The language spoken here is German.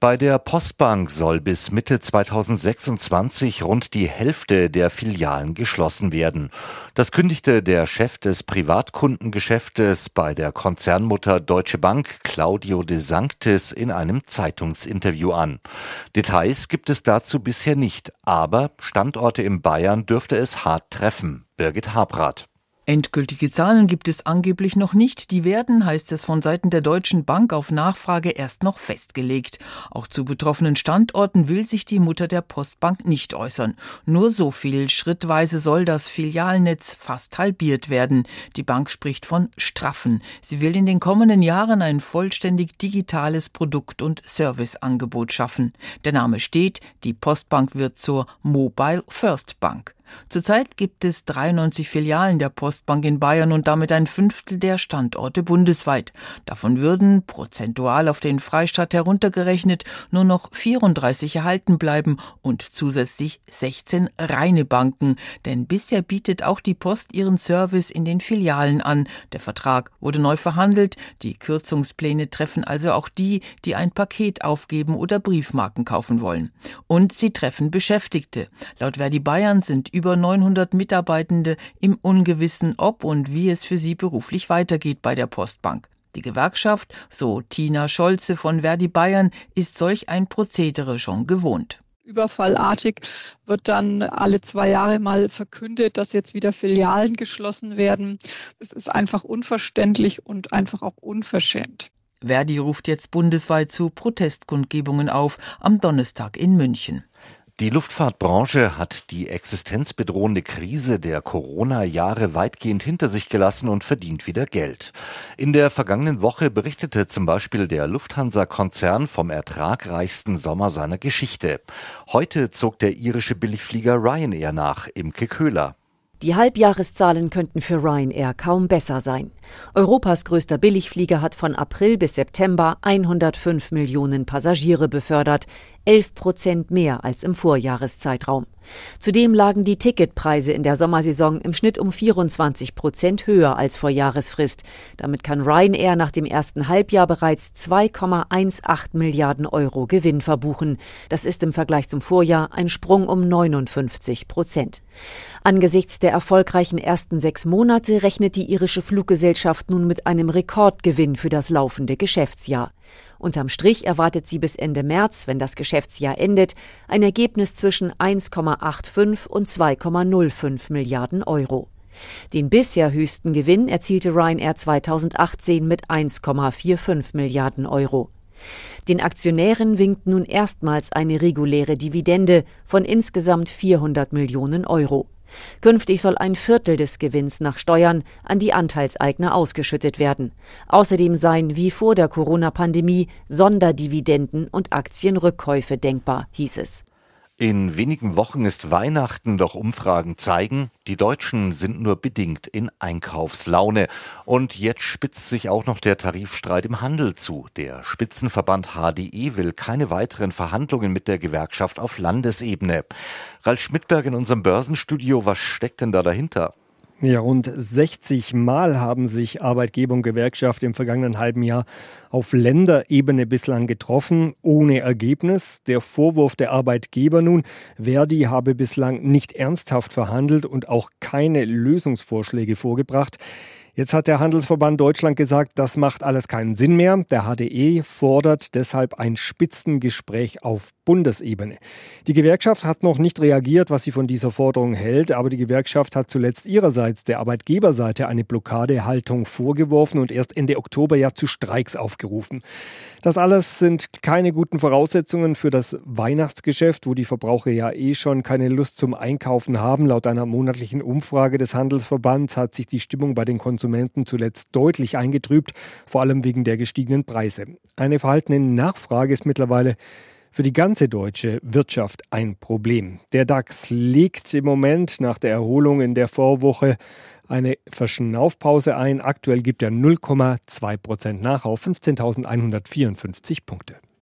Bei der Postbank soll bis Mitte 2026 rund die Hälfte der Filialen geschlossen werden. Das kündigte der Chef des Privatkundengeschäftes bei der Konzernmutter Deutsche Bank, Claudio de Sanctis, in einem Zeitungsinterview an. Details gibt es dazu bisher nicht, aber Standorte in Bayern dürfte es hart treffen. Birgit Habrath. Endgültige Zahlen gibt es angeblich noch nicht. Die werden, heißt es von Seiten der Deutschen Bank auf Nachfrage erst noch festgelegt. Auch zu betroffenen Standorten will sich die Mutter der Postbank nicht äußern. Nur so viel schrittweise soll das Filialnetz fast halbiert werden. Die Bank spricht von straffen. Sie will in den kommenden Jahren ein vollständig digitales Produkt- und Serviceangebot schaffen. Der Name steht, die Postbank wird zur Mobile First Bank. Zurzeit gibt es 93 Filialen der Postbank in Bayern und damit ein Fünftel der Standorte bundesweit. Davon würden, prozentual auf den Freistaat heruntergerechnet, nur noch 34 erhalten bleiben und zusätzlich 16 reine Banken. Denn bisher bietet auch die Post ihren Service in den Filialen an. Der Vertrag wurde neu verhandelt. Die Kürzungspläne treffen also auch die, die ein Paket aufgeben oder Briefmarken kaufen wollen. Und sie treffen Beschäftigte. Laut Verdi Bayern sind über 900 Mitarbeitende im Ungewissen, ob und wie es für sie beruflich weitergeht bei der Postbank. Die Gewerkschaft, so Tina Scholze von Verdi Bayern, ist solch ein Prozedere schon gewohnt. Überfallartig wird dann alle zwei Jahre mal verkündet, dass jetzt wieder Filialen geschlossen werden. Das ist einfach unverständlich und einfach auch unverschämt. Verdi ruft jetzt bundesweit zu Protestkundgebungen auf am Donnerstag in München. Die Luftfahrtbranche hat die existenzbedrohende Krise der Corona-Jahre weitgehend hinter sich gelassen und verdient wieder Geld. In der vergangenen Woche berichtete zum Beispiel der Lufthansa-Konzern vom ertragreichsten Sommer seiner Geschichte. Heute zog der irische Billigflieger Ryanair nach, Imke Köhler. Die Halbjahreszahlen könnten für Ryanair kaum besser sein. Europas größter Billigflieger hat von April bis September 105 Millionen Passagiere befördert, 11 Prozent mehr als im Vorjahreszeitraum. Zudem lagen die Ticketpreise in der Sommersaison im Schnitt um 24 Prozent höher als vor Jahresfrist. Damit kann Ryanair nach dem ersten Halbjahr bereits 2,18 Milliarden Euro Gewinn verbuchen. Das ist im Vergleich zum Vorjahr ein Sprung um 59 Prozent. Angesichts der erfolgreichen ersten sechs Monate rechnet die irische Fluggesellschaft nun mit einem Rekordgewinn für das laufende Geschäftsjahr. Unterm Strich erwartet sie bis Ende März, wenn das Geschäftsjahr endet, ein Ergebnis zwischen 1,85 und 2,05 Milliarden Euro. Den bisher höchsten Gewinn erzielte Ryanair 2018 mit 1,45 Milliarden Euro. Den Aktionären winkt nun erstmals eine reguläre Dividende von insgesamt 400 Millionen Euro. Künftig soll ein Viertel des Gewinns nach Steuern an die Anteilseigner ausgeschüttet werden. Außerdem seien wie vor der Corona-Pandemie Sonderdividenden und Aktienrückkäufe denkbar, hieß es. In wenigen Wochen ist Weihnachten, doch Umfragen zeigen, die Deutschen sind nur bedingt in Einkaufslaune. Und jetzt spitzt sich auch noch der Tarifstreit im Handel zu. Der Spitzenverband HDE will keine weiteren Verhandlungen mit der Gewerkschaft auf Landesebene. Ralf Schmidberg in unserem Börsenstudio, was steckt denn da dahinter? Ja, rund 60 Mal haben sich Arbeitgeber und Gewerkschaft im vergangenen halben Jahr auf Länderebene bislang getroffen, ohne Ergebnis. Der Vorwurf der Arbeitgeber nun, Verdi habe bislang nicht ernsthaft verhandelt und auch keine Lösungsvorschläge vorgebracht. Jetzt hat der Handelsverband Deutschland gesagt, das macht alles keinen Sinn mehr. Der HDE fordert deshalb ein Spitzengespräch auf Bundesebene. Die Gewerkschaft hat noch nicht reagiert, was sie von dieser Forderung hält, aber die Gewerkschaft hat zuletzt ihrerseits der Arbeitgeberseite eine Blockadehaltung vorgeworfen und erst Ende Oktober ja zu Streiks aufgerufen. Das alles sind keine guten Voraussetzungen für das Weihnachtsgeschäft, wo die Verbraucher ja eh schon keine Lust zum Einkaufen haben. Laut einer monatlichen Umfrage des Handelsverbands hat sich die Stimmung bei den Konsumenten zuletzt deutlich eingetrübt, vor allem wegen der gestiegenen Preise. Eine verhaltene Nachfrage ist mittlerweile für die ganze deutsche Wirtschaft ein Problem. Der DAX legt im Moment nach der Erholung in der Vorwoche eine Verschnaufpause ein. Aktuell gibt er 0,2 Prozent nach auf 15.154 Punkte.